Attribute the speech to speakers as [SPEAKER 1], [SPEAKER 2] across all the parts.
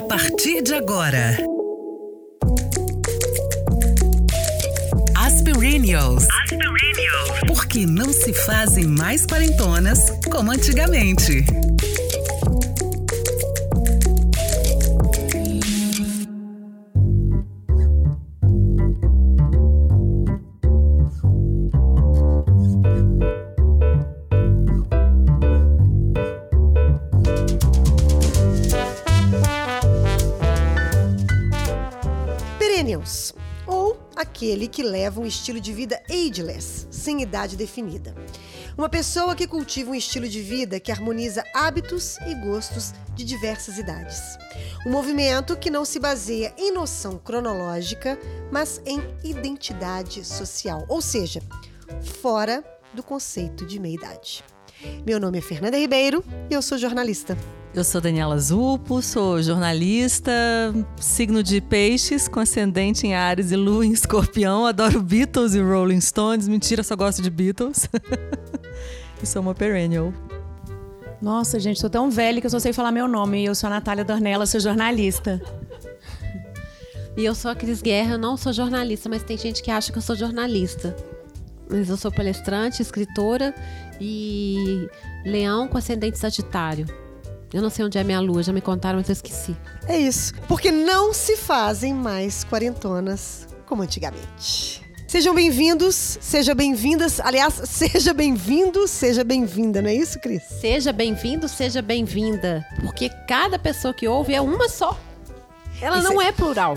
[SPEAKER 1] A partir de agora. Aspirinios. Aspirinios. Porque não se fazem mais quarentonas como antigamente.
[SPEAKER 2] Aquele que leva um estilo de vida ageless, sem idade definida. Uma pessoa que cultiva um estilo de vida que harmoniza hábitos e gostos de diversas idades. Um movimento que não se baseia em noção cronológica, mas em identidade social, ou seja, fora do conceito de meia-idade. Meu nome é Fernanda Ribeiro e eu sou jornalista.
[SPEAKER 3] Eu sou Daniela Zupo, sou jornalista, signo de peixes, com ascendente em Ares e lua em escorpião. Adoro Beatles e Rolling Stones. Mentira, só gosto de Beatles. e sou uma perennial.
[SPEAKER 4] Nossa, gente, sou tão velha que eu só sei falar meu nome. Eu sou a Natália Dornella, sou jornalista.
[SPEAKER 5] E eu sou a Cris Guerra, eu não sou jornalista, mas tem gente que acha que eu sou jornalista. Mas eu sou palestrante, escritora e leão com ascendente sagitário. Eu não sei onde é minha lua, já me contaram, mas eu esqueci.
[SPEAKER 2] É isso, porque não se fazem mais quarentonas como antigamente. Sejam bem-vindos, sejam bem-vindas. Aliás, seja bem-vindo, seja bem-vinda, não é isso, Cris?
[SPEAKER 5] Seja bem-vindo, seja bem-vinda. Porque cada pessoa que ouve é uma só. Ela
[SPEAKER 2] Isso
[SPEAKER 5] não
[SPEAKER 2] é-
[SPEAKER 5] é plural.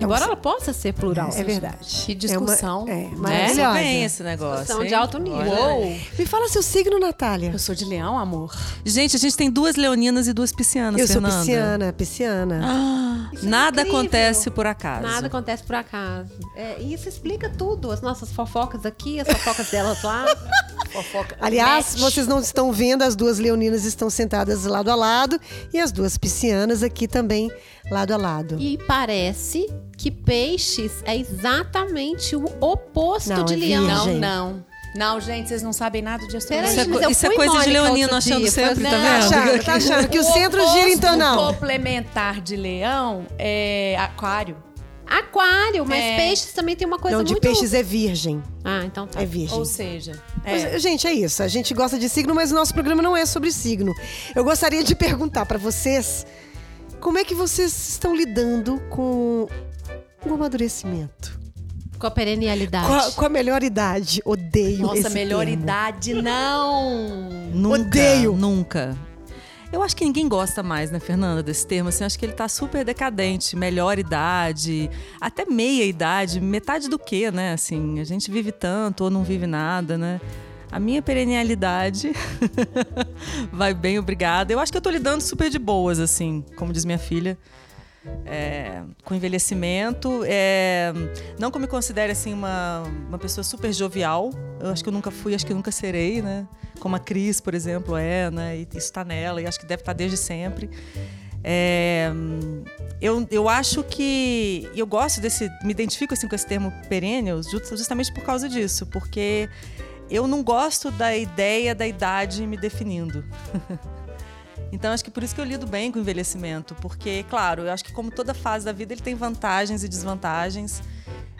[SPEAKER 2] É
[SPEAKER 5] Embora
[SPEAKER 2] uma-
[SPEAKER 5] ela possa ser plural.
[SPEAKER 2] É verdade.
[SPEAKER 4] Que discussão.
[SPEAKER 2] É, uma, é
[SPEAKER 3] Começa
[SPEAKER 2] maravilhosa.
[SPEAKER 3] bem esse negócio.
[SPEAKER 5] Discussão
[SPEAKER 3] hein?
[SPEAKER 5] de alto nível.
[SPEAKER 2] Me fala seu signo, Natália.
[SPEAKER 4] Eu sou de leão, amor.
[SPEAKER 3] Gente, a gente tem duas leoninas e duas piscianas,
[SPEAKER 2] Eu sou
[SPEAKER 3] Fernanda.
[SPEAKER 2] pisciana, pisciana.
[SPEAKER 3] Ah,
[SPEAKER 5] Isso é
[SPEAKER 3] nada
[SPEAKER 5] incrível.
[SPEAKER 3] acontece por acaso.
[SPEAKER 5] Nada acontece por acaso. É, e isso explica tudo. As nossas fofocas aqui, as fofocas delas lá. Fofoca.
[SPEAKER 2] Aliás,
[SPEAKER 5] match.
[SPEAKER 2] vocês não estão vendo, as duas leoninas estão sentadas lado a lado e as duas piscianas aqui também lado a lado.
[SPEAKER 5] E parece que peixes é exatamente o oposto
[SPEAKER 2] Não,
[SPEAKER 5] de
[SPEAKER 2] é
[SPEAKER 5] leão.
[SPEAKER 2] virgem.
[SPEAKER 4] Não, não. Não, gente, vocês não sabem nada de
[SPEAKER 5] Peraí,
[SPEAKER 3] Isso é,
[SPEAKER 4] astrologia.
[SPEAKER 5] mas eu
[SPEAKER 3] isso é coisa de leonino achando
[SPEAKER 5] dia,
[SPEAKER 3] sempre, tá
[SPEAKER 5] Não,
[SPEAKER 2] Tá
[SPEAKER 3] vendo?
[SPEAKER 2] achando, tá achando que o centro gira então
[SPEAKER 4] O
[SPEAKER 2] não.
[SPEAKER 4] complementar de leão é aquário.
[SPEAKER 5] Aquário, mas
[SPEAKER 4] É.
[SPEAKER 5] peixes também tem uma coisa
[SPEAKER 2] Não, de
[SPEAKER 5] muito...
[SPEAKER 2] peixes é virgem.
[SPEAKER 5] Ah, então tá.
[SPEAKER 2] É virgem.
[SPEAKER 4] Ou seja,
[SPEAKER 2] Mas,
[SPEAKER 4] é,
[SPEAKER 2] Gente, é isso. A gente gosta de signo, mas o nosso programa não é sobre signo. Eu gostaria de perguntar pra vocês como é que vocês estão lidando com o amadurecimento?
[SPEAKER 5] Com a perennialidade.
[SPEAKER 2] Com a, com a melhor idade. Odeio
[SPEAKER 4] nossa,
[SPEAKER 2] esse
[SPEAKER 4] melhor
[SPEAKER 2] termo.
[SPEAKER 4] idade, não.
[SPEAKER 3] Nunca,
[SPEAKER 2] Odeio.
[SPEAKER 3] Nunca. Eu acho que ninguém gosta mais, né, Fernanda, desse termo. Assim, eu acho que ele tá super decadente. Melhor idade, até meia idade, metade do quê, né? Assim, a gente vive tanto ou não vive nada, né? A minha perennialidade vai bem, obrigada. Eu acho que eu tô lidando super de boas, assim, como diz minha filha. É, com envelhecimento. É, não que eu me considere assim uma, uma pessoa super jovial. Eu acho que eu nunca fui, acho que eu nunca serei, né? Como a Cris, por exemplo, é, né? E isso está nela, e acho que deve estar desde sempre. É, eu, eu acho que. Eu gosto desse. Me identifico assim, com esse termo ju- justamente por causa disso, porque eu não gosto da ideia da idade me definindo. Então, acho que por isso que eu lido bem com o envelhecimento, porque, claro, eu acho que como toda fase da vida ele tem vantagens e desvantagens.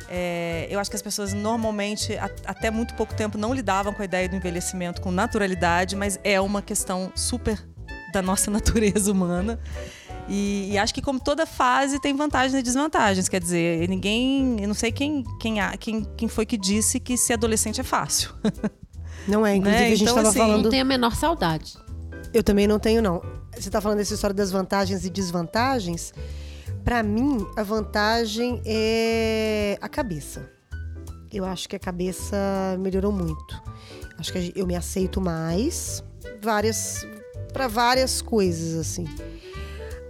[SPEAKER 3] É, eu acho que as pessoas normalmente, a- até muito pouco tempo, não lidavam com a ideia do envelhecimento com naturalidade, mas é uma questão super da nossa natureza humana. E, e acho que como toda fase tem vantagens e desvantagens. Quer dizer, ninguém. Eu não sei quem, quem, quem, quem foi que disse que ser adolescente é fácil.
[SPEAKER 2] Não é, inclusive
[SPEAKER 3] Né?
[SPEAKER 2] a gente
[SPEAKER 3] Então,
[SPEAKER 2] estava
[SPEAKER 3] assim,
[SPEAKER 2] falando.
[SPEAKER 5] Não tenho a menor saudade.
[SPEAKER 2] Eu também não tenho, não. Você está falando dessa história das vantagens e desvantagens. Para mim, a vantagem é a cabeça. Eu acho que a cabeça melhorou muito. Acho que eu me aceito mais, várias para várias coisas assim.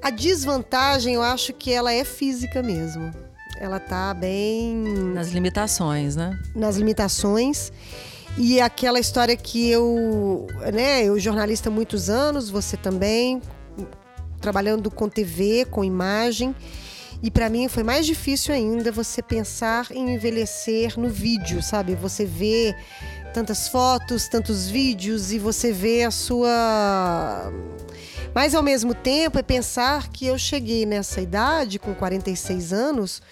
[SPEAKER 2] A desvantagem, eu acho que ela é física mesmo. Ela tá bem
[SPEAKER 3] Nas limitações, né?
[SPEAKER 2] nas limitações. E aquela história que eu, né, eu jornalista há muitos anos, você também, trabalhando com TV, com imagem. E para mim foi mais difícil ainda você pensar em envelhecer no vídeo, sabe? Você vê tantas fotos, tantos vídeos e você vê a sua Mas ao mesmo tempo é pensar que eu cheguei nessa idade, com 46 anos,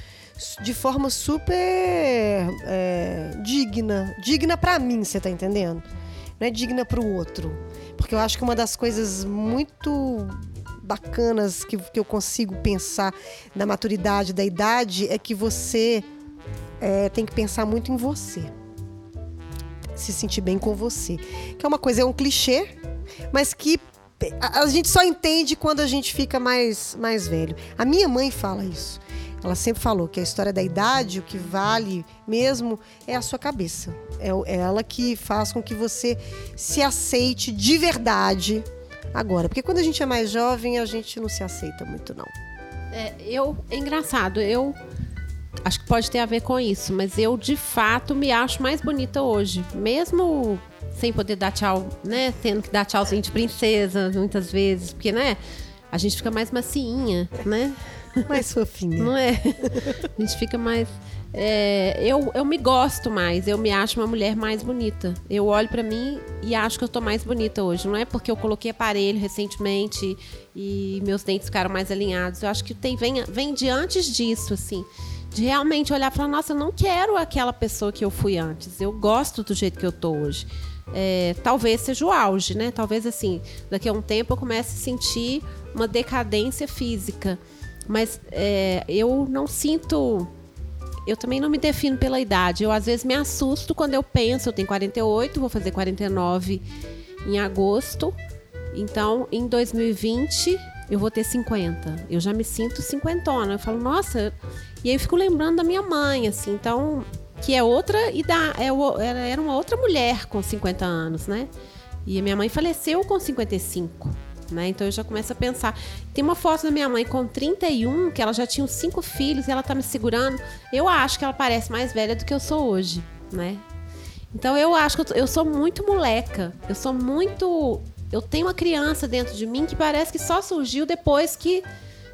[SPEAKER 2] de forma super é, digna. Digna para mim, você tá entendendo? Não é digna para o outro. Porque eu acho que uma das coisas muito bacanas que, que eu consigo pensar na maturidade da idade é que você é, tem que pensar muito em você. Se sentir bem com você. Que é uma coisa, é um clichê, mas que a, a gente só entende quando a gente fica mais, mais velho. A minha mãe fala isso. Ela sempre falou que a história da idade, o que vale mesmo é a sua cabeça. É, é ela que faz com que você se aceite de verdade agora. Porque quando a gente é mais jovem, a gente não se aceita muito, não.
[SPEAKER 5] É, eu, é engraçado, eu acho que pode ter a ver com isso, mas eu de fato me acho mais bonita hoje. Mesmo sem poder dar tchau, né? Tendo que dar tchauzinho de princesa muitas vezes, porque, né? A gente fica mais macinha, né?
[SPEAKER 2] Mais fofinha.
[SPEAKER 5] Não é? A gente fica mais. É, eu, eu me gosto mais, eu me acho uma mulher mais bonita. Eu olho para mim e acho que eu tô mais bonita hoje. Não é porque eu coloquei aparelho recentemente e meus dentes ficaram mais alinhados. Eu acho que tem, vem, vem de antes disso, assim. De realmente olhar e falar, nossa, eu não quero aquela pessoa que eu fui antes. Eu gosto do jeito que eu tô hoje é, talvez seja o auge, né? Talvez assim, daqui a um tempo eu comece a sentir uma decadência física. Mas é, eu não sinto. Eu também não me defino pela idade. Eu às vezes me assusto quando eu penso, eu tenho 48, vou fazer 49 em agosto. Então, em 2020, eu vou ter 50. Eu já me sinto cinquentona. Eu falo, nossa. E aí eu fico lembrando da minha mãe, assim. Então, que é outra idade, é, era uma outra mulher com 50 anos, né? E minha mãe faleceu com 55. Né? Então eu já começo a pensar. Tem uma foto da minha mãe com 31, que ela já tinha cinco filhos e ela tá me segurando. Eu acho que ela parece mais velha do que eu sou hoje, né? Então eu acho que eu, sou muito moleca. Eu sou muito. Eu tenho uma criança dentro de mim que parece que só surgiu depois que,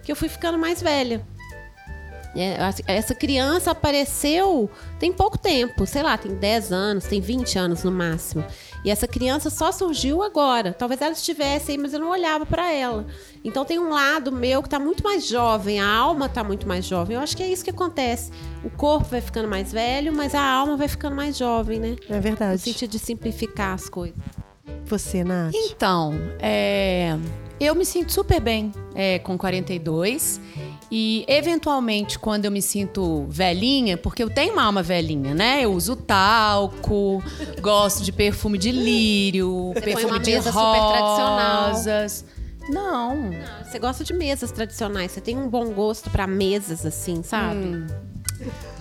[SPEAKER 5] que eu fui ficando mais velha. É, essa criança apareceu tem pouco tempo, sei lá, tem 10 anos, tem 20 anos no máximo. E essa criança só surgiu agora. Talvez ela estivesse aí, mas eu não olhava para ela. Então tem um lado meu que está muito mais jovem, a alma está muito mais jovem. Eu acho que é isso que acontece. O corpo vai ficando mais velho, mas a alma vai ficando mais jovem, né?
[SPEAKER 2] É verdade. No
[SPEAKER 5] sentido de simplificar as coisas.
[SPEAKER 2] Você, Nath?
[SPEAKER 4] Então, é, eu me sinto super bem é, com 42. E, eventualmente, quando eu me sinto velhinha, porque eu tenho uma alma velhinha, né? Eu uso talco, gosto de perfume de lírio, Você perfume
[SPEAKER 5] uma
[SPEAKER 4] de
[SPEAKER 5] mesa
[SPEAKER 4] rosas.
[SPEAKER 5] Super tradicional.
[SPEAKER 4] Não.
[SPEAKER 5] Não. Você gosta de mesas tradicionais. Você tem um bom gosto para mesas, assim, sabe? Hum.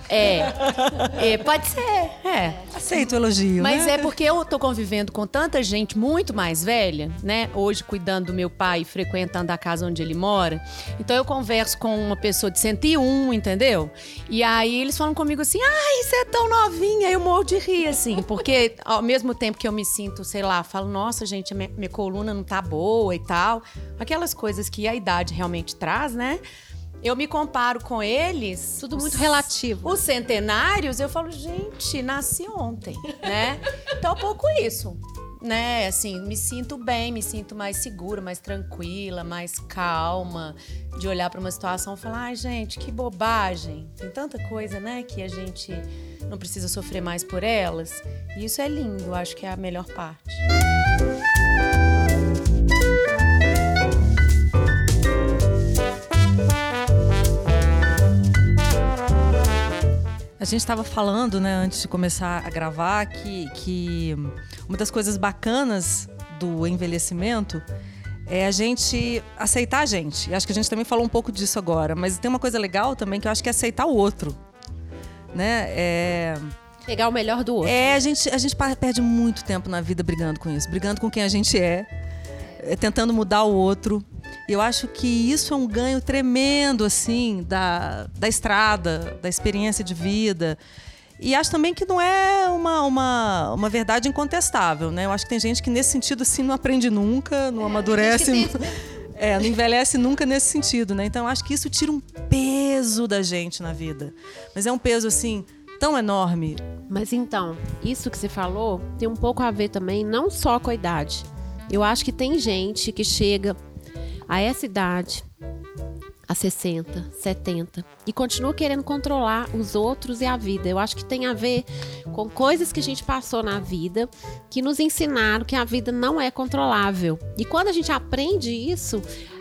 [SPEAKER 4] É. é. Pode ser. É.
[SPEAKER 3] Aceito o elogio.
[SPEAKER 4] Mas
[SPEAKER 3] né?
[SPEAKER 4] é porque eu tô convivendo com tanta gente muito mais velha, né? Hoje cuidando do meu pai, frequentando a casa onde ele mora. Então eu converso com uma pessoa de 101, entendeu? E aí eles falam comigo assim: ai, você é tão novinha. Eu morro de rir, assim. Porque ao mesmo tempo que eu me sinto, sei lá, falo, nossa, gente, minha, minha coluna não tá boa e tal. Aquelas coisas que a idade realmente traz, né? Eu me comparo com eles.
[SPEAKER 5] Tudo muito relativo.
[SPEAKER 4] Os centenários, eu falo, gente, nasci ontem, né? Então, um pouco isso. Né, assim, me sinto bem, me sinto mais segura, mais tranquila, mais calma, de olhar para uma situação e falar, ai, gente, que bobagem. Tem tanta coisa, né, que a gente não precisa sofrer mais por elas. E isso é lindo, acho que é a melhor parte.
[SPEAKER 3] A gente estava falando, né, antes de começar a gravar, que, que uma das coisas bacanas do envelhecimento é a gente aceitar a gente. E acho que a gente também falou um pouco disso agora, mas tem uma coisa legal também que eu acho que é aceitar o outro, né? É
[SPEAKER 5] pegar o melhor do outro.
[SPEAKER 3] É, a gente a gente perde muito tempo na vida brigando com isso, brigando com quem a gente é, é tentando mudar o outro. Eu acho que isso é um ganho tremendo, assim, da, da estrada, da experiência de vida. E acho também que não é uma, uma, uma verdade incontestável, né? Eu acho que tem gente que nesse sentido, assim, não aprende nunca, não é, amadurece. É, não envelhece nunca nesse sentido, né? Então, acho que isso tira um peso da gente na vida. Mas é um peso, assim, tão enorme.
[SPEAKER 5] Mas então, isso que você falou tem um pouco a ver também, não só com a idade. Eu acho que tem gente que chega a essa idade, a 60, 70, e continua querendo controlar os outros e a vida. Eu acho que tem a ver com coisas que a gente passou na vida que nos ensinaram que a vida não é controlável. E quando a gente aprende isso,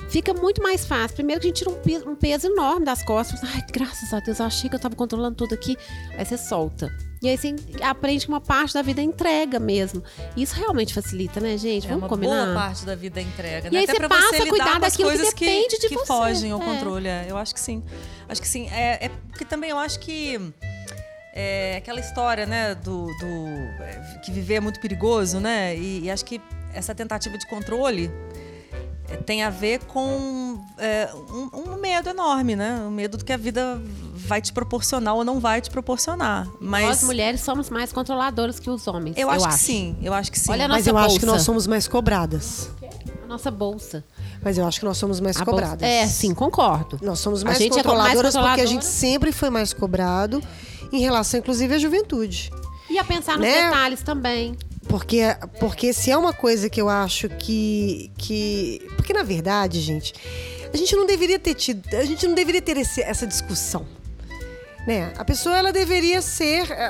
[SPEAKER 5] fica muito mais fácil. Primeiro que a gente tira um peso, um peso enorme das costas. Ai, graças a Deus, eu achei que eu estava controlando tudo aqui. Aí você solta. E aí você aprende que uma parte da vida é entrega mesmo. Isso realmente facilita, né, gente?
[SPEAKER 3] É
[SPEAKER 5] Vamos
[SPEAKER 3] uma
[SPEAKER 5] combinar.
[SPEAKER 3] boa parte da vida é entrega.
[SPEAKER 5] E
[SPEAKER 3] né?
[SPEAKER 5] aí
[SPEAKER 3] Até
[SPEAKER 5] você
[SPEAKER 3] pra
[SPEAKER 5] passa
[SPEAKER 3] você
[SPEAKER 5] a cuidar daquilo que
[SPEAKER 3] coisas que,
[SPEAKER 5] depende de
[SPEAKER 3] que
[SPEAKER 5] você.
[SPEAKER 3] fogem ao
[SPEAKER 5] É.
[SPEAKER 3] controle. é. Eu acho que sim. Acho que sim. É, é porque também eu acho que é aquela história, né, do, do- é, que viver é muito perigoso, né? E, e acho que essa tentativa de controle é, tem a ver com é, um, um medo enorme, né? O medo do que a vida vai te proporcionar ou não vai te proporcionar. Mas
[SPEAKER 5] Nós mulheres somos mais controladoras que os homens.
[SPEAKER 3] eu acho que sim. Eu acho que sim.
[SPEAKER 5] Olha a
[SPEAKER 2] Mas
[SPEAKER 5] nossa
[SPEAKER 2] eu acho que
[SPEAKER 5] bolsa.
[SPEAKER 2] nós somos mais cobradas.
[SPEAKER 5] A nossa bolsa.
[SPEAKER 2] Mas eu acho que nós somos mais
[SPEAKER 5] A bolsa-
[SPEAKER 2] cobradas.
[SPEAKER 5] É, sim, concordo.
[SPEAKER 2] Nós somos
[SPEAKER 5] A
[SPEAKER 2] mais
[SPEAKER 5] gente é mais
[SPEAKER 2] controladoras porque a gente sempre foi mais cobrado em relação, inclusive, à juventude.
[SPEAKER 5] E a pensar nos
[SPEAKER 2] Né?
[SPEAKER 5] detalhes também.
[SPEAKER 2] Porque, porque se é uma coisa que eu acho que, que. Porque, na verdade, gente, a gente não deveria ter tido. A gente não deveria ter esse- essa discussão. Né? A pessoa ela deveria ser é,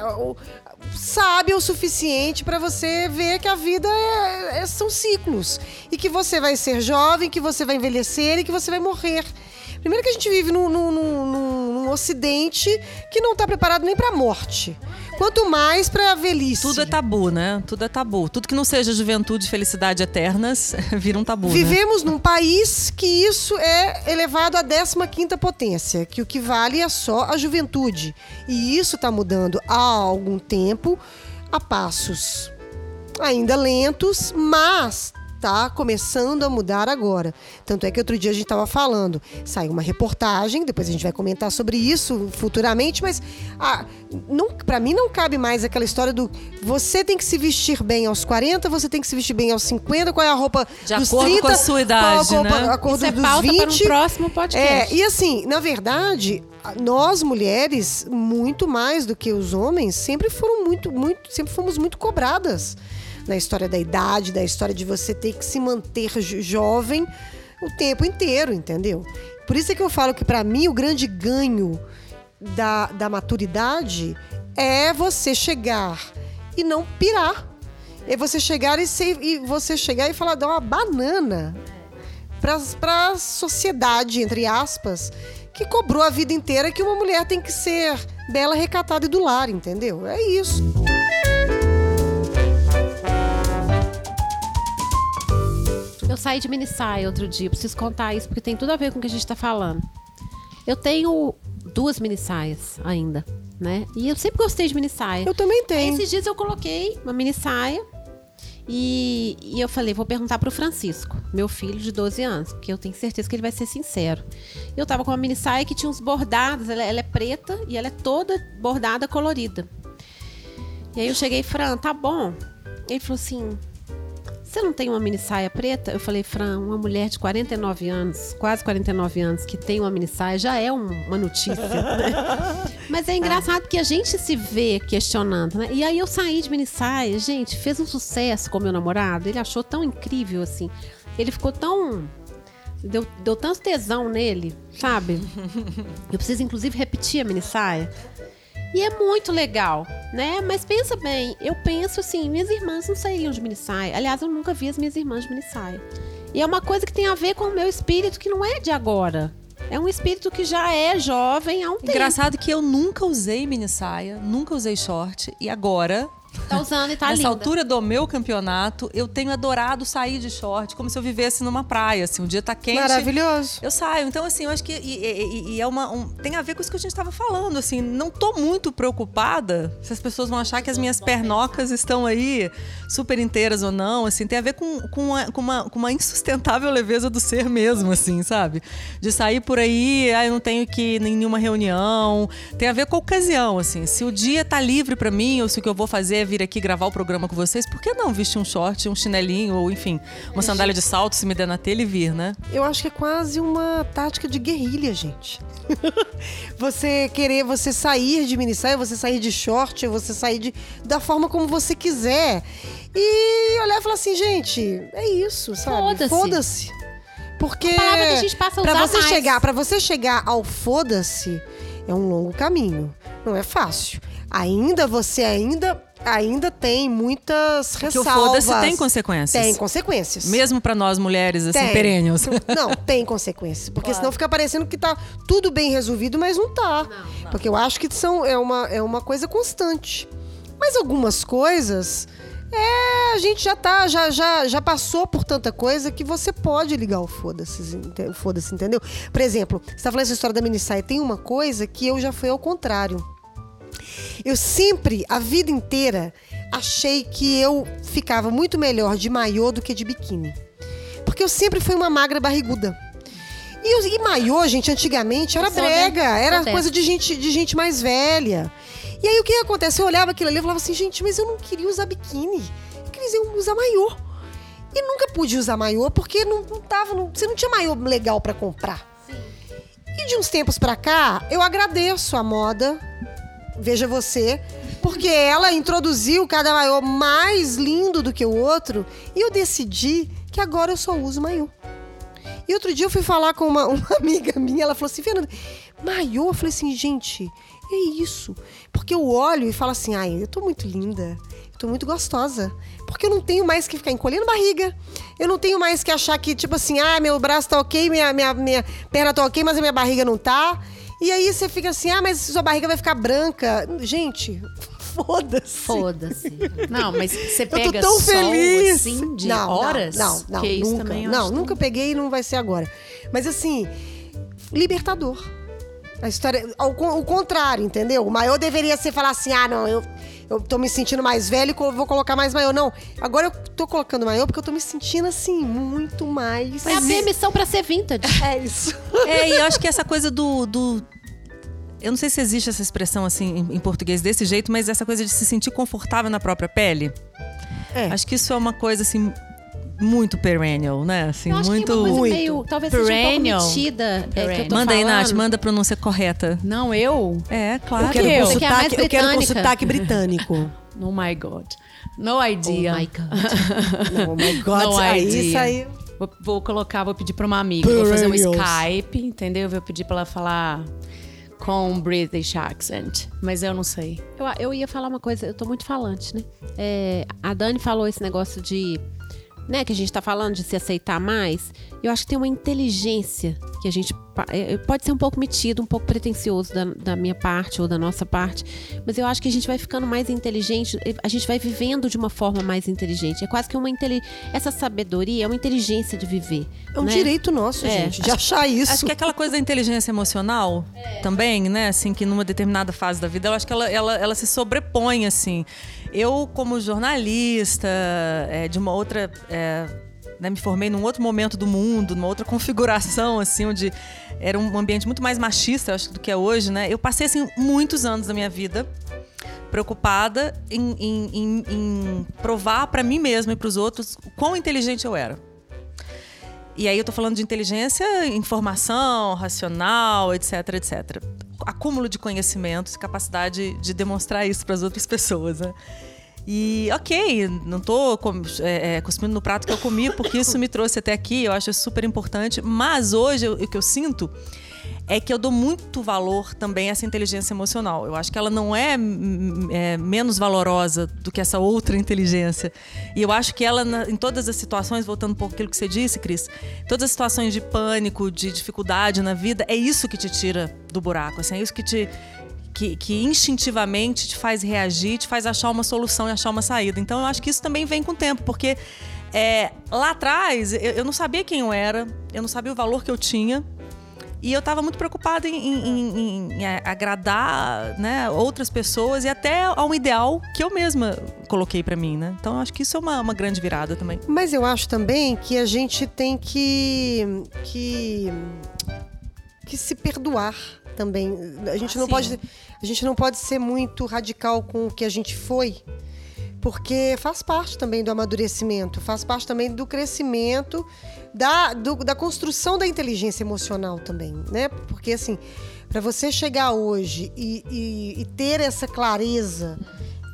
[SPEAKER 2] sábia o suficiente para você ver que a vida é- é- são ciclos. E que você vai ser jovem, que você vai envelhecer e que você vai morrer. Primeiro que a gente vive num- num- num- num ocidente que não está preparado nem para a morte. Quanto mais para a velhice.
[SPEAKER 3] Tudo é tabu, né? Tudo é tabu. Tudo que não seja juventude e felicidade eternas vira um tabu, né?
[SPEAKER 2] Vivemos num país que isso é elevado à 15ª potência, que o que vale é só a juventude. E isso está mudando há algum tempo, a passos ainda lentos, mas tá começando a mudar agora. Tanto é que outro dia a gente estava falando, saiu uma reportagem, depois a gente vai comentar sobre isso futuramente, mas ah, para mim não cabe mais aquela história do você tem que se vestir bem aos 40, você tem que se vestir bem aos 50, qual é a roupa
[SPEAKER 3] De
[SPEAKER 2] dos
[SPEAKER 3] acordo
[SPEAKER 2] 30,
[SPEAKER 3] com a sua idade,
[SPEAKER 2] qual a roupa,
[SPEAKER 3] né?
[SPEAKER 2] a cor
[SPEAKER 5] Isso é
[SPEAKER 2] dos
[SPEAKER 5] pauta
[SPEAKER 2] 20.
[SPEAKER 5] para um próximo podcast.
[SPEAKER 2] É, e assim, na verdade, nós mulheres, muito mais do que os homens, sempre foram muito, muito, sempre fomos muito cobradas na história da idade, da história de você ter que se manter jo- jovem o tempo inteiro, entendeu? Por isso é que eu falo que para mim o grande ganho da, da maturidade é você chegar e não pirar. É você chegar e, ser, e você chegar e falar, dar uma banana para a sociedade, entre aspas, que cobrou a vida inteira que uma mulher tem que ser bela, recatada e do lar, entendeu? É isso.
[SPEAKER 5] Eu saí de mini saia outro dia, preciso contar isso porque tem tudo a ver com o que a gente tá falando. Eu tenho duas mini saias ainda, né? E eu sempre gostei de mini saia.
[SPEAKER 2] Eu também
[SPEAKER 5] Aí,
[SPEAKER 2] tenho.
[SPEAKER 5] esses dias eu coloquei uma mini saia e, e eu falei, vou perguntar pro Francisco, meu filho de 12 anos, porque eu tenho certeza que ele vai ser sincero. Eu tava com uma mini saia que tinha uns bordados, ela, ela é preta e ela é toda bordada colorida. E aí eu cheguei, Fran, tá bom. Ele falou assim: você não tem uma mini saia preta? Eu falei, Fran, uma mulher de 49 anos, quase 49 anos, que tem uma mini saia já é um- uma notícia. né? Mas é engraçado que a gente se vê questionando, né? E aí eu saí de mini saia, gente, fez um sucesso com meu namorado. Ele achou tão incrível assim. Ele ficou tão. Deu, deu tanto tesão nele, sabe? Eu preciso, inclusive, repetir a mini saia. E é muito legal, né? Mas pensa bem, eu penso assim, minhas irmãs não sairiam de mini saia. Aliás, eu nunca vi as minhas irmãs de mini saia. E é uma coisa que tem a ver com o meu espírito que não é de agora. É um espírito que já é jovem há um tempo.
[SPEAKER 3] Engraçado que eu nunca usei mini saia, nunca usei short. E agora,
[SPEAKER 5] Tá usando e tá
[SPEAKER 3] nessa
[SPEAKER 5] linda.
[SPEAKER 3] altura do meu campeonato, eu tenho adorado sair de short, como se eu vivesse numa praia. Assim, um dia tá quente.
[SPEAKER 2] Maravilhoso.
[SPEAKER 3] Eu saio. Então, assim, eu acho que. E, e- e é uma. um- tem a ver com isso que a gente estava falando. Assim, não tô muito preocupada se as pessoas vão achar que as minhas pernocas estão aí super inteiras ou não. Assim, tem a ver com, com, uma, com, uma, com uma insustentável leveza do ser mesmo, assim, sabe? De sair por aí, ah, eu não tenho que ir em nenhuma reunião. Tem a ver com a ocasião, assim. Se o dia tá livre para mim, ou se o que eu vou fazer é vir aqui gravar o programa com vocês, por que não vestir um short, um chinelinho, ou enfim, uma sandália de salto, se me der na telha e vir, né?
[SPEAKER 2] Eu acho que é quase uma tática de guerrilha, gente. você querer, você sair de mini saia, você sair de short, você sair de, da forma como você quiser. E olhar e falar assim, gente, é isso, sabe?
[SPEAKER 5] Foda-se.
[SPEAKER 2] Foda-se. Porque
[SPEAKER 5] Uma palavra que a gente passa a
[SPEAKER 2] pra
[SPEAKER 5] usar
[SPEAKER 2] você
[SPEAKER 5] mais.
[SPEAKER 2] chegar, para você chegar ao foda-se é um longo caminho. Não é fácil. Ainda você ainda ainda tem muitas
[SPEAKER 3] Que o
[SPEAKER 2] ressalvas.
[SPEAKER 3] foda-se tem consequências.
[SPEAKER 2] Tem consequências.
[SPEAKER 3] Mesmo pra nós mulheres, assim,
[SPEAKER 2] Tem.
[SPEAKER 3] perennials.
[SPEAKER 2] Não, tem consequências. Porque senão fica parecendo que tá tudo bem resolvido, mas não tá. Porque eu acho que são, é, uma, é uma coisa constante. Mas algumas coisas. É, a gente já tá, já, já, já passou por tanta coisa que você pode ligar o foda-se, foda-se, entendeu? Por exemplo, você tá falando essa história da minissaia, tem uma coisa que eu já fui ao contrário. Eu sempre, a vida inteira, achei que eu ficava muito melhor de maiô do que de biquíni. Porque eu sempre fui uma magra barriguda. E, e maiô, gente, antigamente era
[SPEAKER 5] né?
[SPEAKER 2] brega, era coisa de gente, de gente mais velha. E aí o que acontece? Eu olhava aquilo ali e falava assim, gente, mas eu não queria usar biquíni. Eu queria usar maiô. E nunca pude usar maiô porque não, não tava. não- você não tinha maiô legal pra comprar. E de uns tempos pra cá, eu agradeço a moda, veja você, porque ela introduziu cada maiô mais lindo do que o outro e eu decidi que agora eu só uso maiô. E outro dia eu fui falar com uma, uma amiga minha, ela falou assim, Fernanda, maiô? Eu falei assim, gente, é isso. Porque eu olho e falo assim, ai, eu tô muito linda, eu tô muito gostosa. Porque eu não tenho mais que ficar encolhendo barriga. Eu não tenho mais que achar que, tipo assim, ah, meu braço tá ok, minha, minha, minha perna tá ok, mas a minha barriga não tá. E aí você fica assim, ah, mas sua barriga vai ficar branca. Gente, foda-se.
[SPEAKER 5] Foda-se.
[SPEAKER 4] Não, mas você
[SPEAKER 2] Eu tô
[SPEAKER 4] pega
[SPEAKER 2] tão
[SPEAKER 4] sol,
[SPEAKER 2] feliz.
[SPEAKER 4] assim, de
[SPEAKER 2] não,
[SPEAKER 4] horas?
[SPEAKER 2] Não, não,
[SPEAKER 4] isso
[SPEAKER 2] nunca. não, nunca peguei e não vai ser agora. Mas assim, libertador. A história, ao o contrário, entendeu? O maior deveria ser falar assim: ah, não, eu, eu tô me sentindo mais velho e vou colocar mais maior. Não, agora eu tô colocando maior porque eu tô me sentindo assim, muito mais.
[SPEAKER 5] É a permissão pra ser vintage.
[SPEAKER 2] É isso.
[SPEAKER 3] É, e eu acho que essa coisa do. do- eu não sei se existe essa expressão assim em, em português desse jeito, mas essa coisa de se sentir confortável na própria pele.
[SPEAKER 2] É.
[SPEAKER 3] Acho que isso é uma coisa assim muito perennial, né? Assim,
[SPEAKER 5] Eu acho
[SPEAKER 3] muito.
[SPEAKER 5] que é uma coisa
[SPEAKER 2] Muito.
[SPEAKER 5] meio, talvez seja um
[SPEAKER 4] Perennial.
[SPEAKER 5] pouco metida. É, que eu tô
[SPEAKER 3] Manda aí. Nath, manda a pronúncia correta.
[SPEAKER 4] Não, eu?
[SPEAKER 3] É, claro.
[SPEAKER 2] Eu quero,
[SPEAKER 4] eu?
[SPEAKER 2] com
[SPEAKER 5] Você que é
[SPEAKER 2] sotaque, eu quero com sotaque britânico.
[SPEAKER 4] Oh my God. No
[SPEAKER 5] Oh
[SPEAKER 4] idea.
[SPEAKER 5] my God.
[SPEAKER 2] Não, oh my God,
[SPEAKER 4] No
[SPEAKER 2] aí
[SPEAKER 4] idea.
[SPEAKER 2] isso aí.
[SPEAKER 4] Vou, vou colocar, vou pedir pra uma amiga. Vou fazer um
[SPEAKER 2] Perennials.
[SPEAKER 4] Skype, entendeu? Vou pedir pra ela falar com British accent. Mas eu não sei.
[SPEAKER 5] Eu, eu ia falar uma coisa, eu tô muito falante, né? É, a Dani falou esse negócio de. Né, que a gente tá falando de se aceitar mais. Eu acho que tem uma inteligência que a gente. pa- é, Pode ser um pouco metido, um pouco pretencioso da, da minha parte ou da nossa parte. Mas eu acho que a gente vai ficando mais inteligente, a gente vai vivendo de uma forma mais inteligente. É quase que uma inteli Essa sabedoria é uma inteligência de viver.
[SPEAKER 2] É um
[SPEAKER 5] né?
[SPEAKER 2] direito nosso,
[SPEAKER 5] É.
[SPEAKER 2] gente, de achar isso.
[SPEAKER 3] Acho que aquela coisa da inteligência emocional também, né? Assim, que numa determinada fase da vida, eu acho que ela, ela, ela se sobrepõe, assim. Eu, como jornalista, é, de uma outra. Né, me formei num outro momento do mundo, numa outra configuração, assim, onde era um ambiente muito mais machista, acho, do que é hoje, né? Eu passei, assim, muitos anos da minha vida preocupada em, em- em- em provar para mim mesma e para os outros o quão inteligente eu era. E aí eu tô falando de inteligência, informação, racional, etc, etc. Acúmulo de conhecimentos capacidade de demonstrar isso para as outras pessoas, né? E ok, não tô é, é, cuspindo no prato que eu comi, porque isso me trouxe até aqui, eu acho super importante. Mas hoje o que eu sinto é que eu dou muito valor também a essa inteligência emocional. Eu acho que ela não é, é, menos valorosa do que essa outra inteligência. E eu acho que ela, na- em todas as situações, voltando um pouco aquilo que você disse, Cris, todas as situações de pânico, de dificuldade na vida, é isso que te tira do buraco. Assim, é isso que te. Que, que instintivamente te faz reagir, te faz achar uma solução e achar uma saída. Então eu acho que isso também vem com o tempo, porque é, lá atrás eu, eu não sabia quem eu era, eu não sabia o valor que eu tinha. E eu estava muito preocupada em, em- em- em agradar né, outras pessoas e até ao ideal que eu mesma coloquei para mim, né? Então eu acho que isso é uma, uma grande virada também.
[SPEAKER 2] Mas eu acho também que a gente tem que que, que se perdoar também. A gente
[SPEAKER 3] Ah,
[SPEAKER 2] não
[SPEAKER 3] sim.
[SPEAKER 2] pode a gente não pode ser muito radical com o que a gente foi, porque faz parte também do amadurecimento, faz parte também do crescimento da, do- da construção da inteligência emocional também, né? Porque assim, para você chegar hoje e- e- e ter essa clareza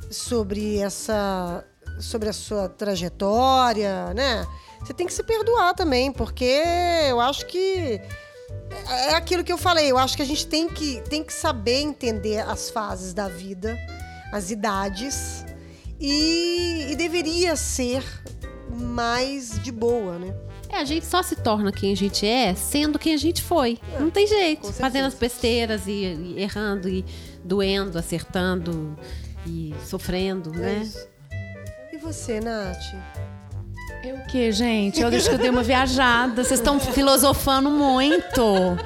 [SPEAKER 2] sobre essa sobre a sua trajetória, né? você tem que se perdoar também, porque eu acho que é aquilo que eu falei, eu acho que a gente tem que, tem que saber entender as fases da vida, as idades, e, e deveria ser mais de boa, né?
[SPEAKER 5] É, a gente só se torna quem a gente é sendo quem a gente foi. Não tem jeito. Fazendo as besteiras e, e errando e doendo, acertando e sofrendo, né?
[SPEAKER 2] isso. E você, Nath?
[SPEAKER 4] Eu o quê, gente? Eu acho que eu dei uma viajada. Vocês estão filosofando muito.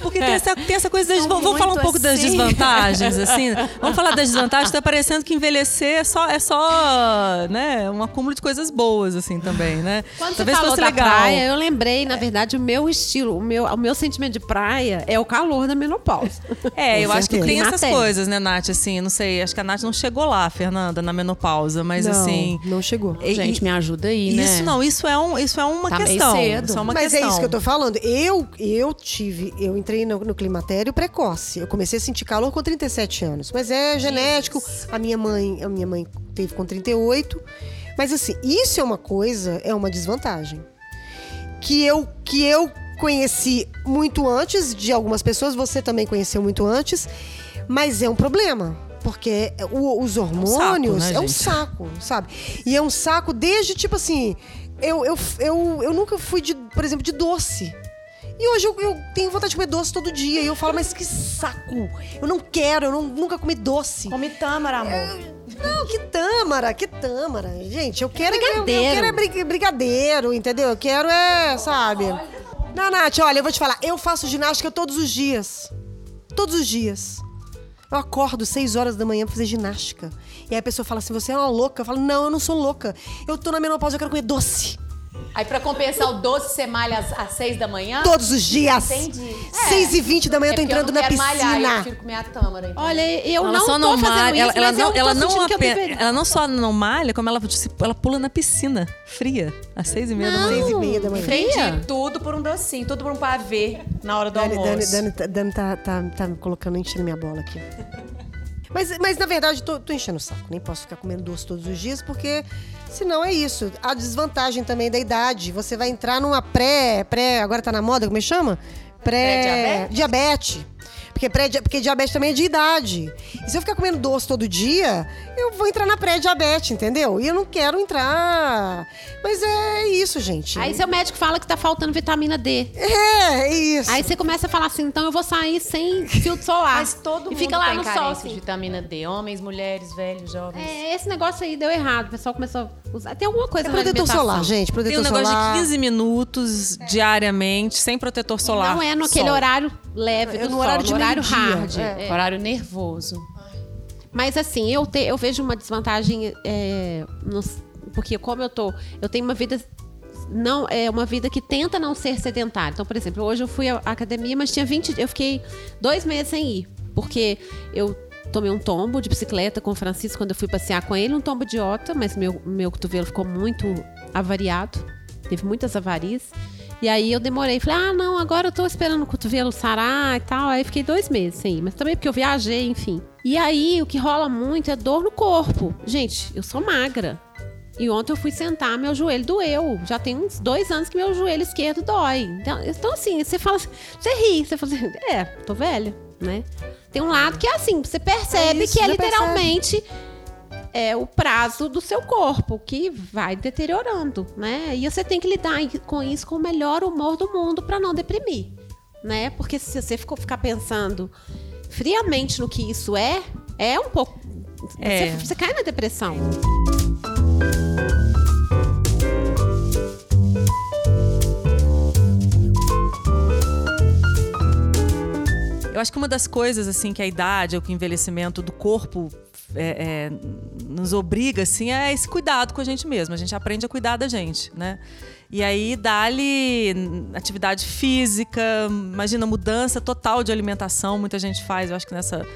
[SPEAKER 3] Porque tem essa, tem essa coisa das. Vamos falar um pouco das
[SPEAKER 4] assim.
[SPEAKER 3] desvantagens, assim. Vamos falar das desvantagens. Tá parecendo que envelhecer é só, é só né, um acúmulo de coisas boas, assim, também, né?
[SPEAKER 5] Quando
[SPEAKER 3] Talvez
[SPEAKER 5] você falou
[SPEAKER 3] fosse
[SPEAKER 5] da
[SPEAKER 3] legal.
[SPEAKER 5] praia, eu lembrei, na verdade, o meu estilo, o meu, o meu sentimento de praia é o calor da menopausa.
[SPEAKER 3] É, eu
[SPEAKER 2] Com
[SPEAKER 3] acho que
[SPEAKER 2] certeza.
[SPEAKER 3] tem
[SPEAKER 5] Tem
[SPEAKER 3] essas coisas, né, Nath? Assim, não sei. Acho que a Nath não chegou lá, Fernanda, na menopausa, mas
[SPEAKER 2] não,
[SPEAKER 3] assim.
[SPEAKER 2] não chegou.
[SPEAKER 3] E-
[SPEAKER 4] Gente, me ajuda aí, né?
[SPEAKER 3] Isso não, isso é, um, isso é uma
[SPEAKER 4] Tá
[SPEAKER 3] questão.
[SPEAKER 4] cedo.
[SPEAKER 3] Isso é uma
[SPEAKER 2] Mas
[SPEAKER 3] questão.
[SPEAKER 2] é isso que eu tô falando. Eu, eu tive, eu entrei no, no climatério precoce. Eu comecei a sentir calor com 37 anos. Mas é genético. A minha mãe, a minha mãe teve com 38. Mas assim, isso é uma coisa, é uma desvantagem. Que eu, que eu conheci muito antes de algumas pessoas, você também conheceu muito antes, mas é um problema. Porque o- os hormônios
[SPEAKER 3] né,
[SPEAKER 2] é um saco, sabe? E é um saco desde, tipo assim, eu, eu, eu, eu nunca fui, de, por exemplo, de doce. E hoje eu, eu tenho vontade de comer doce todo dia. E eu falo, mas que saco! Eu não quero, eu não- nunca comi doce.
[SPEAKER 4] Come tâmara, amor.
[SPEAKER 2] Não, que tâmara, que tâmara. Gente, eu quero é, eu, eu
[SPEAKER 5] brigadeiro.
[SPEAKER 2] quero é bri- brigadeiro, entendeu? Eu quero é, sabe? Não, Nath, olha, eu vou te falar, eu faço ginástica todos os dias. Todos os dias. Eu acordo 6 horas da manhã pra fazer ginástica. E aí a pessoa fala assim: você é uma louca. Eu falo, não, eu não sou louca. Eu tô na menopausa, eu quero comer doce.
[SPEAKER 4] Aí pra compensar o doce, você malha às, às seis da manhã?
[SPEAKER 2] Todos os dias.
[SPEAKER 4] Entendi.
[SPEAKER 2] 6 e 20 da manhã eu tô
[SPEAKER 4] É
[SPEAKER 2] entrando
[SPEAKER 4] eu não
[SPEAKER 2] na
[SPEAKER 4] quero
[SPEAKER 2] piscina.
[SPEAKER 4] Malhar, eu prefiro comer a tâmara. então.
[SPEAKER 5] Olha, eu
[SPEAKER 3] Ela
[SPEAKER 5] não
[SPEAKER 3] só
[SPEAKER 5] tô
[SPEAKER 3] não malha,
[SPEAKER 5] isso,
[SPEAKER 3] ela, ela
[SPEAKER 5] mas
[SPEAKER 3] não, ela, não ela não só não malha, como ela, se- ela pula na piscina fria, às seis e meia da manhã.
[SPEAKER 2] Seis e meia da manhã.
[SPEAKER 5] Fria?
[SPEAKER 4] Tudo por um docinho, tudo por um pavê na hora do
[SPEAKER 2] Dani,
[SPEAKER 4] almoço.
[SPEAKER 2] Dani, Dani, tá- Dani tá, tá, tá me colocando, enchendo minha bola aqui. Mas, mas na verdade, tô, tô enchendo o saco. Nem posso ficar comendo doce todos os dias, porque senão é isso. A desvantagem também da idade. Você vai entrar numa pré. pré agora tá na moda, como é que chama? Pré.
[SPEAKER 4] Pré-diabetes?
[SPEAKER 2] Diabetes. Porque, pré, porque diabetes também é de idade. E se eu ficar comendo doce todo dia, eu vou entrar na pré-diabetes, entendeu? E eu não quero entrar. Mas é isso, gente.
[SPEAKER 5] Aí seu médico fala que tá faltando vitamina D.
[SPEAKER 2] É, é isso.
[SPEAKER 5] Aí você começa a falar assim, então eu vou sair sem filtro solar.
[SPEAKER 4] Mas todo
[SPEAKER 5] e
[SPEAKER 4] mundo
[SPEAKER 5] fica lá
[SPEAKER 4] tem
[SPEAKER 5] no sol,
[SPEAKER 4] carência de
[SPEAKER 5] assim.
[SPEAKER 4] vitamina D. Homens, mulheres, velhos, jovens.
[SPEAKER 5] É, esse negócio aí deu errado. O pessoal começou a usar. Tem alguma coisa
[SPEAKER 2] É protetor solar, gente.
[SPEAKER 3] Tem
[SPEAKER 2] Protetor
[SPEAKER 3] um negócio
[SPEAKER 2] solar.
[SPEAKER 3] de 15 minutos diariamente, sem protetor solar.
[SPEAKER 5] Não é naquele
[SPEAKER 3] Sol.
[SPEAKER 5] horário leve
[SPEAKER 2] É
[SPEAKER 5] do
[SPEAKER 2] no
[SPEAKER 5] sol,
[SPEAKER 2] horário de
[SPEAKER 5] no horário hard.
[SPEAKER 2] é.
[SPEAKER 5] É.
[SPEAKER 4] Horário nervoso.
[SPEAKER 5] Mas assim, eu, te- eu vejo uma desvantagem é, nos- porque como eu tô, eu tenho uma vida não é uma vida que tenta não ser sedentária. Então, por exemplo, hoje eu fui à academia, mas tinha 20, eu fiquei dois meses sem ir, porque eu tomei um tombo de bicicleta com o Francisco quando eu fui passear com ele, um tombo idiota, mas meu meu cotovelo ficou muito avariado, teve muitas avarias. E aí eu demorei, falei, ah, não, agora eu tô esperando o cotovelo sarar e tal. Aí fiquei dois meses sem ir, mas também porque eu viajei, enfim. E aí o que rola muito é dor no corpo. Gente, eu sou magra. E ontem eu fui sentar, meu joelho doeu. Já tem uns dois anos que meu joelho esquerdo dói. Então, então assim, você fala, você ri, você fala assim, é, tô velha, né? Tem um lado que é assim, você percebe
[SPEAKER 2] É isso,
[SPEAKER 5] que é literalmente é o prazo do seu corpo que vai deteriorando, né? E você tem que lidar com isso com o melhor humor do mundo para não deprimir, né? Porque se você ficou ficar pensando friamente no que isso é, é um pouco
[SPEAKER 3] É.
[SPEAKER 5] Você, você cai na depressão.
[SPEAKER 3] Eu acho que uma das coisas assim que a idade ou que o envelhecimento do corpo é, é, nos obriga assim é esse cuidado com a gente mesmo. A gente aprende a cuidar da gente, né? E aí dá-lhe atividade física, imagina mudança total de alimentação, muita gente faz, eu acho que nessa,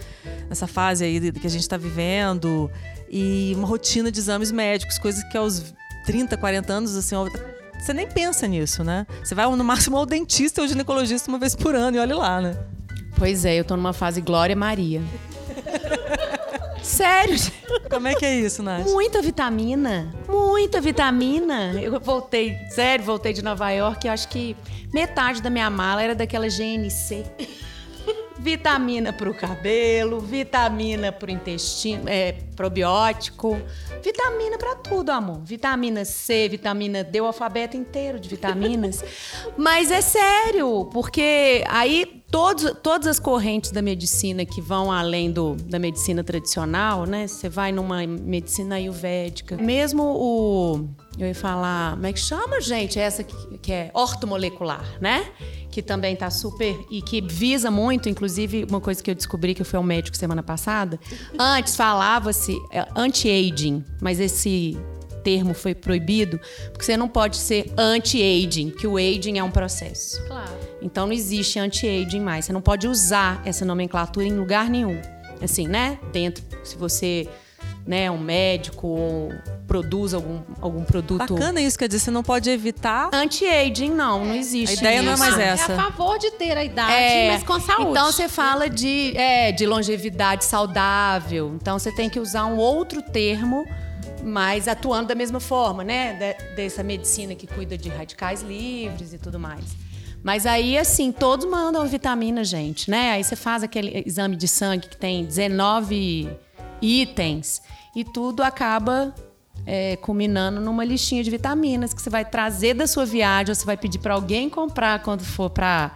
[SPEAKER 3] nessa fase aí que a gente está vivendo, e uma rotina de exames médicos, coisas que aos 30, 40 anos, assim, você nem pensa nisso, né? Você vai no máximo ao dentista ou ginecologista uma vez por ano e olha lá, né?
[SPEAKER 4] Pois é, eu tô numa fase Glória Maria. Sério,
[SPEAKER 3] Como é que é isso, Nath?
[SPEAKER 4] muita vitamina. Muita vitamina. Eu voltei, sério, voltei de Nova York e acho que metade da minha mala era daquela GNC. Vitamina pro cabelo, vitamina pro intestino, é, probiótico, vitamina pra tudo, amor. Vitamina C, vitamina D, o alfabeto inteiro de vitaminas. Mas é sério, porque aí todos, todas as correntes da medicina que vão além do, da medicina tradicional, né? Você vai numa medicina ayurvédica. Mesmo o. Eu ia falar. Como é que chama, gente? Essa que, que é ortomolecular, né? Que também tá super. E que visa muito, inclusive, uma coisa que eu descobri que eu fui ao médico semana passada. Antes falava-se é, anti-aging, mas esse termo foi proibido, porque você não pode ser anti-aging, que o aging é um processo.
[SPEAKER 5] Claro.
[SPEAKER 4] Então não existe anti-aging mais. Você não pode usar essa nomenclatura em lugar nenhum. Assim, né? Dentro, se você né, é um médico ou produz algum, algum produto.
[SPEAKER 3] Bacana isso, quer dizer, você não pode evitar.
[SPEAKER 4] Anti-aging, não, não existe.
[SPEAKER 3] A ideia não é
[SPEAKER 4] isso.
[SPEAKER 3] mais
[SPEAKER 5] É
[SPEAKER 3] essa.
[SPEAKER 5] a favor de ter a idade,
[SPEAKER 4] É,
[SPEAKER 5] mas com saúde.
[SPEAKER 4] Então você fala de, é, de longevidade saudável. Então você tem que usar um outro termo, mas atuando da mesma forma, né? De- dessa medicina que cuida de radicais livres e tudo mais. Mas aí, assim, todos mandam vitamina, gente, né? Aí você faz aquele exame de sangue que tem 19 itens e tudo acaba é, culminando numa listinha de vitaminas que você vai trazer da sua viagem ou você vai pedir para alguém comprar quando for para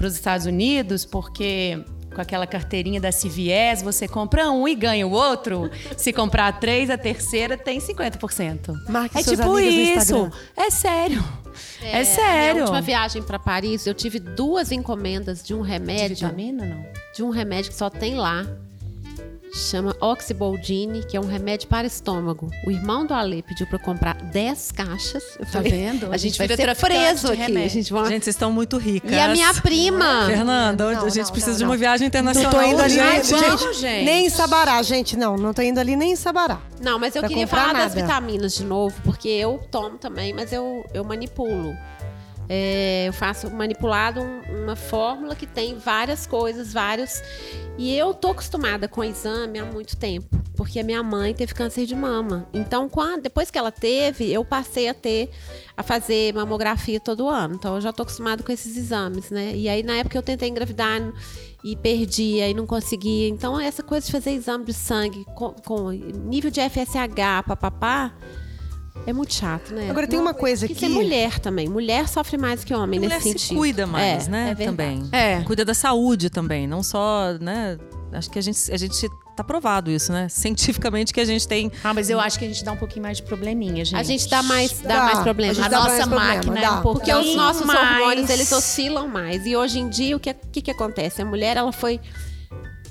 [SPEAKER 4] os Estados Unidos, porque com aquela carteirinha da CVS você compra um e ganha o outro. Se comprar três, a terceira tem 50%.
[SPEAKER 2] Marque
[SPEAKER 4] é
[SPEAKER 2] suas
[SPEAKER 4] tipo isso.
[SPEAKER 2] Instagram.
[SPEAKER 4] É sério. É,
[SPEAKER 5] Na
[SPEAKER 4] sério.
[SPEAKER 5] minha última viagem para Paris, eu tive duas encomendas de um
[SPEAKER 4] De
[SPEAKER 5] remédio,
[SPEAKER 4] vitamina, não?
[SPEAKER 5] de um remédio que só tem lá. Chama Oxyboldine, que é um remédio para estômago. O irmão do Ale pediu para eu comprar 10 caixas. Eu
[SPEAKER 4] Tá
[SPEAKER 5] falei,
[SPEAKER 4] vendo?
[SPEAKER 5] A gente vai ser preso
[SPEAKER 4] de
[SPEAKER 5] aqui.
[SPEAKER 4] remédio.
[SPEAKER 5] A gente vai...
[SPEAKER 3] Gente, vocês estão muito ricas.
[SPEAKER 5] E a minha prima.
[SPEAKER 3] Fernanda,
[SPEAKER 2] Não,
[SPEAKER 3] a gente
[SPEAKER 2] não,
[SPEAKER 3] precisa
[SPEAKER 2] não,
[SPEAKER 3] de uma
[SPEAKER 2] não.
[SPEAKER 3] viagem
[SPEAKER 2] Não
[SPEAKER 3] internacional.
[SPEAKER 2] tô indo ali, gente,
[SPEAKER 4] vamos, gente.
[SPEAKER 2] Nem em Sabará, gente, não. Não tô indo ali nem em Sabará.
[SPEAKER 5] Não, mas eu queria falar das
[SPEAKER 2] nada.
[SPEAKER 5] vitaminas de novo, porque eu tomo também, mas eu, eu manipulo. É, eu faço manipulado um- uma fórmula que tem várias coisas, vários. E eu tô acostumada com exame há muito tempo, porque a minha mãe teve câncer de mama. Então, quando, depois que ela teve, eu passei a ter a fazer mamografia todo ano. Então, eu já tô acostumada com esses exames, né? E aí, na época, eu tentei engravidar e perdi, aí não conseguia. Então, essa coisa de fazer exame de sangue com, com nível de FSH, papapá, é muito chato, né?
[SPEAKER 2] Agora, tem uma coisa
[SPEAKER 5] Tem que
[SPEAKER 2] aqui-
[SPEAKER 5] ser mulher também. Mulher sofre mais que homem
[SPEAKER 3] A mulher
[SPEAKER 5] nesse
[SPEAKER 3] se
[SPEAKER 5] sentido.
[SPEAKER 3] cuida mais,
[SPEAKER 5] É,
[SPEAKER 3] né?
[SPEAKER 5] é
[SPEAKER 3] também.
[SPEAKER 4] É.
[SPEAKER 3] Cuida da saúde também, não só, né? Acho que a gente, a gente tá provado isso, né? Cientificamente que a gente tem.
[SPEAKER 4] Ah, mas eu acho que a gente dá um pouquinho mais de probleminha, gente.
[SPEAKER 5] A gente dá mais, dá
[SPEAKER 2] Dá.
[SPEAKER 5] mais
[SPEAKER 2] A
[SPEAKER 5] problema.
[SPEAKER 2] gente
[SPEAKER 4] A
[SPEAKER 2] dá
[SPEAKER 4] nossa
[SPEAKER 2] mais problema,
[SPEAKER 4] máquina é um pouquinho
[SPEAKER 5] Porque os nossos
[SPEAKER 4] mais...
[SPEAKER 5] hormônios, eles oscilam mais. E hoje em dia, o que, que, que acontece? A mulher, ela foi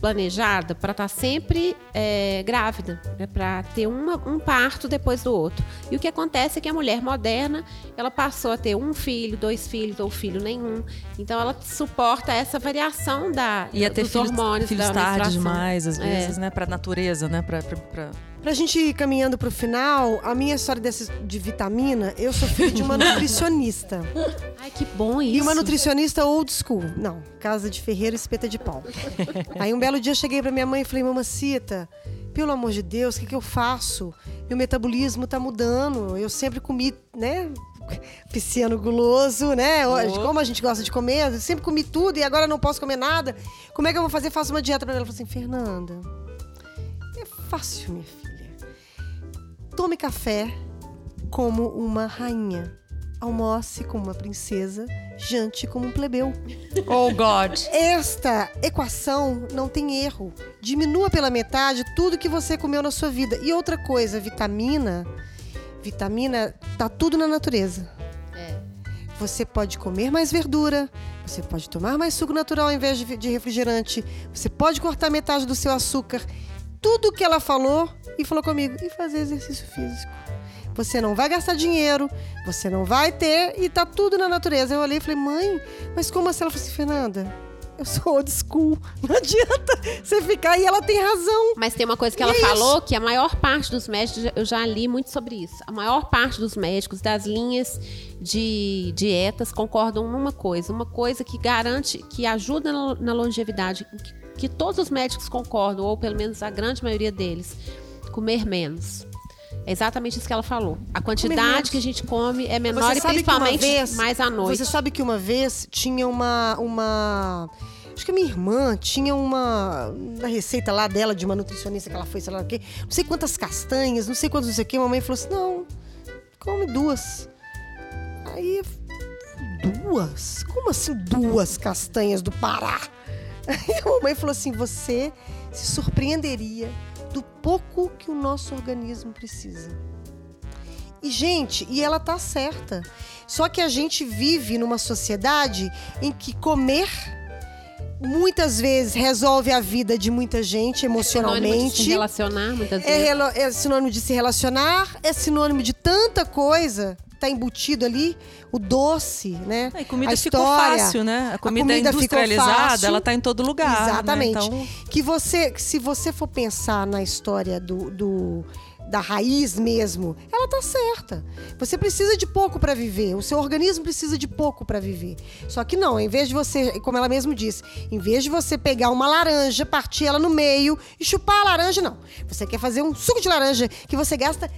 [SPEAKER 5] planejada para estar sempre é, grávida, né? para ter uma- um parto depois do outro. E o que acontece é que a mulher moderna, ela passou a ter um filho, dois filhos ou filho nenhum. Então, ela suporta essa variação da,
[SPEAKER 3] Ia ter
[SPEAKER 5] dos
[SPEAKER 3] filhos,
[SPEAKER 5] hormônios
[SPEAKER 3] filhos
[SPEAKER 5] da
[SPEAKER 3] tarde
[SPEAKER 5] menstruação.
[SPEAKER 3] demais, às
[SPEAKER 5] É.
[SPEAKER 3] vezes, né? Pra natureza, né? Pra, pra,
[SPEAKER 2] gente ir caminhando pro final, a minha história dessas, de vitamina, eu sou filha de uma nutricionista.
[SPEAKER 5] Ai, que bom isso.
[SPEAKER 2] E uma nutricionista old school. Não, casa de ferreiro, espeta de pau. Aí um belo dia eu cheguei pra minha mãe e falei, mamacita, pelo amor de Deus, o que, que eu faço? Meu metabolismo tá mudando. Eu sempre comi, né? Pisciano guloso, né? Hoje, Como a gente gosta de comer, eu sempre comi tudo e agora não posso comer nada. Como é que eu vou fazer? Faço uma dieta pra ela. Ela falou assim, Fernanda, é fácil, minha filha. Tome café como uma rainha. Almoce como uma princesa, jante como um plebeu.
[SPEAKER 4] Oh, God.
[SPEAKER 2] Esta equação não tem erro. Diminua pela metade tudo que você comeu na sua vida. E outra coisa, vitamina. Vitamina tá tudo na natureza. Você pode comer mais verdura, você pode tomar mais suco natural ao invés de, de refrigerante, você pode cortar metade do seu açúcar. Tudo que ela falou e falou comigo. E fazer exercício físico. Você não vai gastar dinheiro, você não vai ter e tá tudo na natureza. Eu olhei e falei, mãe, mas como assim? Ela falou assim, Fernanda, Eu sou old school. Não adianta você ficar e ela tem razão.
[SPEAKER 5] Mas tem uma coisa que
[SPEAKER 2] E
[SPEAKER 5] ela
[SPEAKER 2] é isso.
[SPEAKER 5] falou que a maior parte dos médicos, eu já li muito sobre isso. A maior parte dos médicos das linhas de dietas concordam numa coisa, uma coisa que garante, que ajuda na, na longevidade, que, que todos os médicos concordam, ou pelo menos a grande maioria deles, comer menos. É exatamente isso que ela falou. A quantidade que a gente come é menor
[SPEAKER 2] Você
[SPEAKER 5] e
[SPEAKER 2] sabe que uma
[SPEAKER 5] principalmente
[SPEAKER 2] vez-
[SPEAKER 5] mais à noite.
[SPEAKER 2] Você sabe que uma vez tinha uma. uma acho que a minha irmã tinha uma. Na receita lá dela de uma nutricionista que ela foi, sei lá o quê. Não sei quantas castanhas, não sei quantos não sei o quê. A mamãe falou assim: não, come duas. Aí. Duas? Como assim duas castanhas do Pará? Aí a mamãe falou assim: você se surpreenderia do pouco que o nosso organismo precisa. E, gente, e ela tá certa. Só que a gente vive numa sociedade em que comer muitas vezes resolve a vida de muita gente
[SPEAKER 5] Sinônimo de se
[SPEAKER 2] emocionalmente.
[SPEAKER 5] relacionar muitas
[SPEAKER 2] É,
[SPEAKER 5] vezes.
[SPEAKER 2] relo- é sinônimo de se relacionar, é sinônimo de tanta coisa. Tá embutido ali o doce, né?
[SPEAKER 3] É, E comida
[SPEAKER 2] a
[SPEAKER 3] ficou
[SPEAKER 2] história.
[SPEAKER 3] fácil, né? A comida,
[SPEAKER 2] comida ficou
[SPEAKER 3] industrializada,
[SPEAKER 2] fácil.
[SPEAKER 3] ela tá em todo lugar. né?
[SPEAKER 2] Exatamente.
[SPEAKER 3] Então,
[SPEAKER 2] Que você, se você for pensar na história do, do- da raiz mesmo, ela tá certa. Você precisa de pouco para viver. O seu organismo precisa de pouco para viver. Só que não, em vez de você, como ela mesmo disse, em vez de você pegar uma laranja, partir ela no meio e chupar a laranja, não. Você quer fazer um suco de laranja que você gasta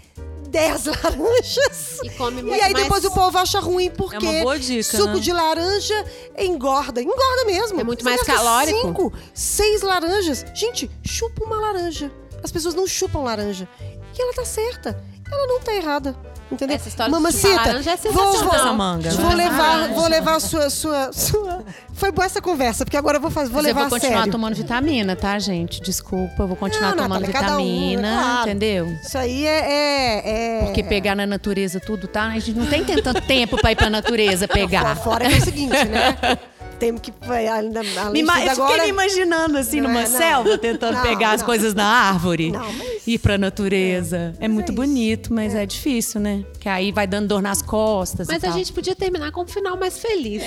[SPEAKER 2] 10 laranjas.
[SPEAKER 5] E come
[SPEAKER 2] E
[SPEAKER 5] muito
[SPEAKER 2] aí
[SPEAKER 5] mais-
[SPEAKER 2] depois o povo acha ruim porque
[SPEAKER 3] É uma boa dica,
[SPEAKER 2] suco
[SPEAKER 3] né?
[SPEAKER 2] de laranja engorda. Engorda mesmo.
[SPEAKER 5] É muito
[SPEAKER 2] Você
[SPEAKER 5] mais calórico.
[SPEAKER 2] Cinco, seis laranjas. Gente, chupa uma laranja. As pessoas não chupam laranja. E ela tá certa. Ela não tá errada. Entendeu?
[SPEAKER 5] Essa história de
[SPEAKER 2] Mamacita,
[SPEAKER 5] laranja é
[SPEAKER 2] vou, vou,
[SPEAKER 3] Essa manga,
[SPEAKER 2] vou levar, vou levar a sua, sua, sua. Foi boa essa conversa, porque agora eu vou fazer, vou
[SPEAKER 4] Mas eu
[SPEAKER 2] levar
[SPEAKER 4] vou
[SPEAKER 2] a
[SPEAKER 4] continuar
[SPEAKER 2] sério.
[SPEAKER 4] tomando vitamina, tá, gente? Desculpa, eu vou continuar
[SPEAKER 2] Não,
[SPEAKER 4] tomando
[SPEAKER 2] Natália, um,
[SPEAKER 4] vitamina,
[SPEAKER 2] é claro.
[SPEAKER 4] entendeu?
[SPEAKER 2] Isso aí é, é, é-
[SPEAKER 4] Porque pegar na natureza tudo, tá? A gente não tem tanto tempo pra ir pra natureza pegar.
[SPEAKER 2] Fora que é o seguinte, né? Temos que. Além, da- além
[SPEAKER 4] Me eu
[SPEAKER 2] agora,
[SPEAKER 4] fiquei me imaginando assim
[SPEAKER 2] Não
[SPEAKER 4] numa
[SPEAKER 2] é,
[SPEAKER 4] selva, tentando
[SPEAKER 2] Não,
[SPEAKER 4] pegar as
[SPEAKER 2] não.
[SPEAKER 4] coisas na árvore.
[SPEAKER 2] Não, mas-
[SPEAKER 4] Ir pra natureza. É, muito
[SPEAKER 2] isso.
[SPEAKER 4] bonito, mas é. difícil, né? Que aí vai dando dor nas costas.
[SPEAKER 5] Mas
[SPEAKER 4] e
[SPEAKER 5] a
[SPEAKER 4] tal.
[SPEAKER 5] gente podia terminar com um final mais feliz.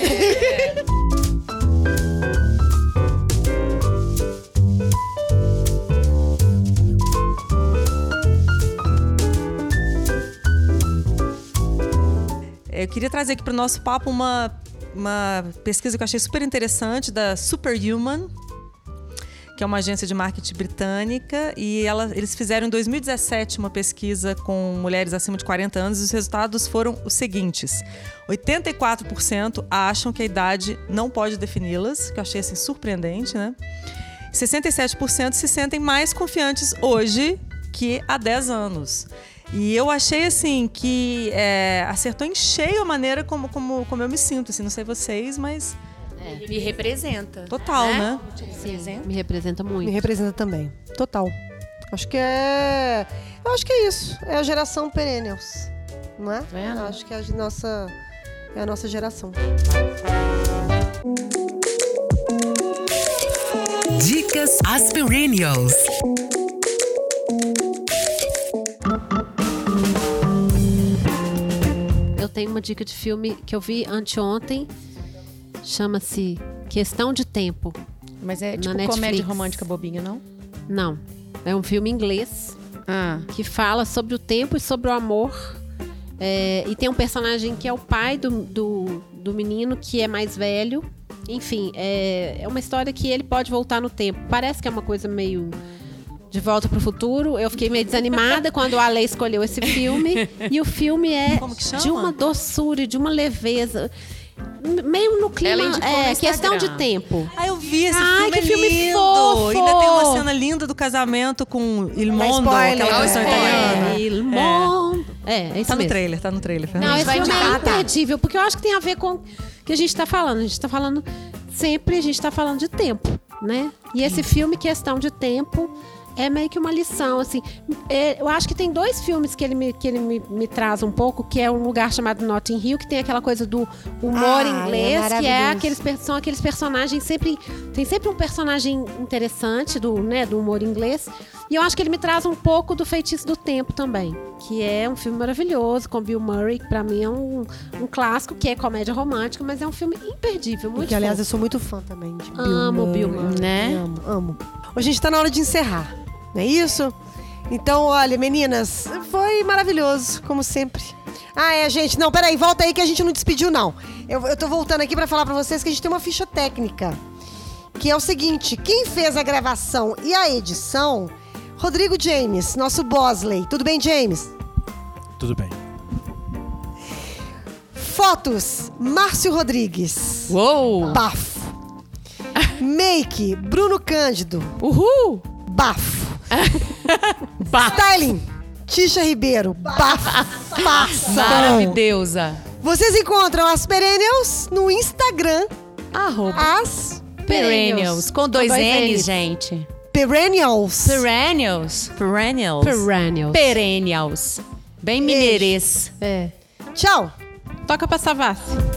[SPEAKER 3] eu queria trazer aqui para o nosso papo uma, uma pesquisa que eu achei super interessante da Superhuman, que é uma agência de marketing britânica, e ela, eles fizeram em 2017 uma pesquisa com mulheres acima de 40 anos e os resultados foram os seguintes: 84% acham que a idade não pode defini-las, que eu achei assim surpreendente, né? 67% se sentem mais confiantes hoje que há 10 anos. E eu achei assim que é, acertou em cheio a maneira como, como, como eu me sinto. Assim, não sei vocês, mas
[SPEAKER 4] Me representa.
[SPEAKER 3] total, né?
[SPEAKER 5] Sim, me representa muito.
[SPEAKER 2] Me representa também. Total. Acho que é. Eu acho que é isso. É a geração Perennials. Não é?
[SPEAKER 4] vendo?
[SPEAKER 2] Eu acho que é a nossa. É a nossa geração.
[SPEAKER 1] Dicas Aspirinials.
[SPEAKER 5] Eu tenho uma dica de filme que eu vi anteontem. Chama-se Questão de Tempo.
[SPEAKER 4] Mas é tipo
[SPEAKER 5] Netflix.
[SPEAKER 4] comédia romântica bobinha, não?
[SPEAKER 5] Não. É um filme inglês
[SPEAKER 4] Ah.
[SPEAKER 5] que fala sobre o tempo e sobre o amor. É, e tem um personagem que é o pai do, do, do menino, que é mais velho. Enfim, é, é uma história que ele pode voltar no tempo. Parece que é uma coisa meio de volta pro futuro. Eu fiquei meio desanimada quando a Ale escolheu esse filme. E o filme é de uma doçura, e de uma leveza. Meio no clima.
[SPEAKER 4] No
[SPEAKER 5] É, questão de tempo.
[SPEAKER 3] Ah, eu vi esse
[SPEAKER 5] Ai,
[SPEAKER 3] filme,
[SPEAKER 5] que
[SPEAKER 3] é
[SPEAKER 5] filme
[SPEAKER 3] lindo.
[SPEAKER 5] fofo!
[SPEAKER 3] Ainda tem uma cena linda do casamento com Il Mondo, aquela versão
[SPEAKER 2] É.
[SPEAKER 3] italiana.
[SPEAKER 5] É, Il Mondo. É, é isso
[SPEAKER 3] Tá no
[SPEAKER 5] mesmo.
[SPEAKER 3] trailer, tá no trailer. Fernanda.
[SPEAKER 5] Não, esse filme é
[SPEAKER 4] tá?
[SPEAKER 5] imperdível, porque eu acho que tem a ver com o que a gente tá falando. A gente tá falando sempre, a gente tá falando de tempo, né? E esse filme, Questão de Tempo, é meio que uma lição, assim. É, eu acho que tem dois filmes que ele, me, que ele me, me traz um pouco, que é um lugar chamado Notting Hill, que tem aquela coisa do humor
[SPEAKER 2] Ah, é
[SPEAKER 5] inglês, que é aqueles, são aqueles personagens sempre... Tem sempre um personagem interessante do, né, do humor inglês. E eu acho que ele me traz um pouco do Feitiço do Tempo também, que é um filme maravilhoso com Bill Murray, que pra mim é um, um clássico, que é comédia romântica, mas é um filme imperdível, muito
[SPEAKER 2] Que, aliás, eu sou muito fã também de Bill
[SPEAKER 5] Amo
[SPEAKER 2] Murray.
[SPEAKER 5] Bill Murray.
[SPEAKER 4] Né?
[SPEAKER 2] Amo, amo. A gente tá na hora de encerrar, não é isso? Então, olha, meninas, foi maravilhoso, como sempre. Ah, é, gente. Não, peraí, volta aí que a gente não despediu, não. Eu, eu tô voltando aqui pra falar pra vocês que a gente tem uma ficha técnica. Que é o seguinte: quem fez a gravação e a edição? Rodrigo James, nosso Bosley. Tudo bem, James?
[SPEAKER 6] Tudo bem.
[SPEAKER 2] Fotos, Márcio Rodrigues.
[SPEAKER 4] Uou!
[SPEAKER 2] Bafo. Make, Bruno Cândido.
[SPEAKER 4] Uhul!
[SPEAKER 2] Bafo. Styling, Tisha Ribeiro. Passa.
[SPEAKER 4] Maravilhosa!
[SPEAKER 2] Vocês encontram as Perennials no Instagram.
[SPEAKER 4] Arroba.
[SPEAKER 2] As
[SPEAKER 4] Perennials. Com dois,
[SPEAKER 5] dois
[SPEAKER 4] N's,
[SPEAKER 5] N's.
[SPEAKER 4] gente.
[SPEAKER 2] Perennials.
[SPEAKER 4] Perennials.
[SPEAKER 3] Perennials.
[SPEAKER 5] Perennials.
[SPEAKER 4] Perennials. Bem mineirês.
[SPEAKER 5] É.
[SPEAKER 2] Tchau.
[SPEAKER 5] Toca pra Savassi.